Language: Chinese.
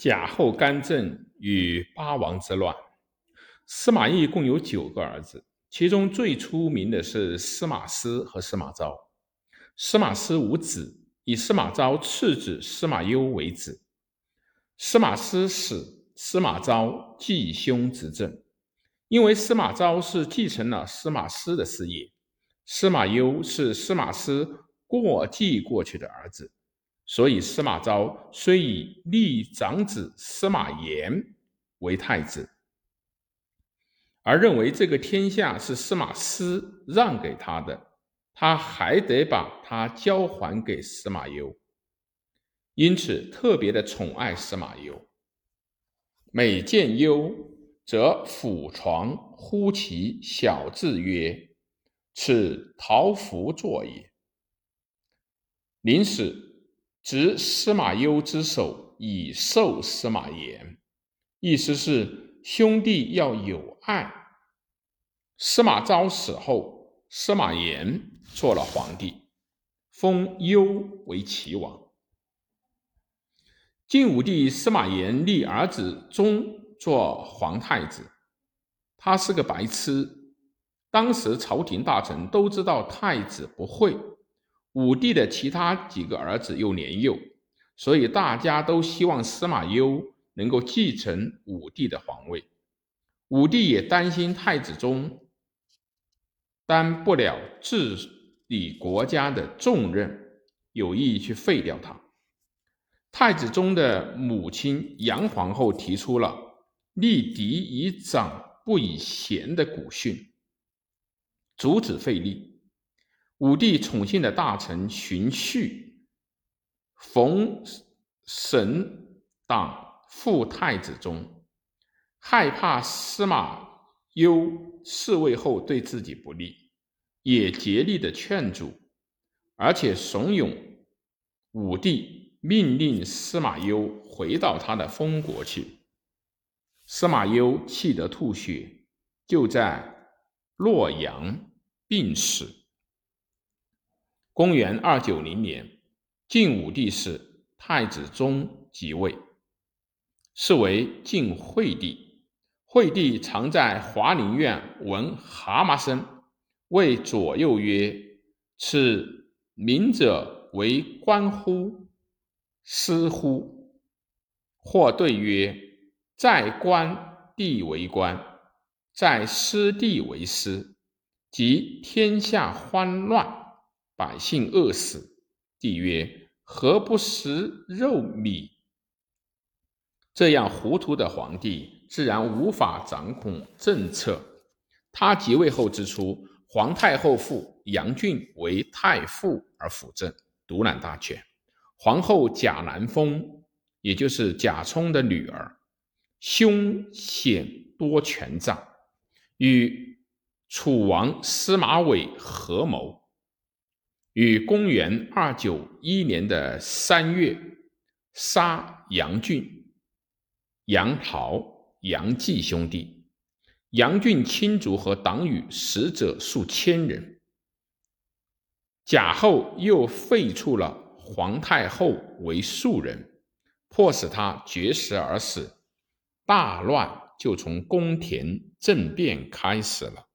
贾后干政与八王之乱。司马懿共有九个儿子，其中最出名的是司马师和司马昭。司马师无子，以司马昭次子司马攸为子。司马师死，司马昭继兄执政。因为司马昭是继承了司马师的事业，司马攸是司马师过继过去的儿子。所以，司马昭虽以立长子司马炎为太子，而认为这个天下是司马师让给他的，他还得把他交还给司马攸，因此特别的宠爱司马攸。每见攸，则抚床呼其小字曰：“此桃符作也。”临死。执司马攸之手以授司马炎，意思是兄弟要有爱。司马昭死后，司马炎做了皇帝，封攸为齐王。晋武帝司马炎立儿子忠做皇太子，他是个白痴。当时朝廷大臣都知道太子不会。武帝的其他几个儿子又年幼，所以大家都希望司马攸能够继承武帝的皇位。武帝也担心太子忠担不了治理国家的重任，有意去废掉他。太子忠的母亲杨皇后提出了“立嫡以长，不以贤”的古训，阻止废立。武帝宠幸的大臣荀彧、冯神党副太子中，害怕司马攸嗣位后对自己不利，也竭力的劝阻，而且怂恿武帝命令司马攸回到他的封国去。司马攸气得吐血，就在洛阳病死。公元二九零年，晋武帝时，太子忠即位，是为晋惠帝。惠帝常在华林院闻蛤蟆声，谓左右曰：“此鸣者为官乎？师乎？”或对曰：“在官地为官，在师地为师，即天下慌乱。”百姓饿死，帝曰：“何不食肉米？”这样糊涂的皇帝，自然无法掌控政策。他即位后之初，皇太后父杨俊为太傅而辅政，独揽大权。皇后贾南风，也就是贾充的女儿，凶险多权杖，与楚王司马玮合谋。于公元二九一年的三月，杀杨俊、杨桃、杨继兄弟，杨俊亲族和党羽死者数千人。贾后又废黜了皇太后为庶人，迫使他绝食而死，大乱就从宫廷政变开始了。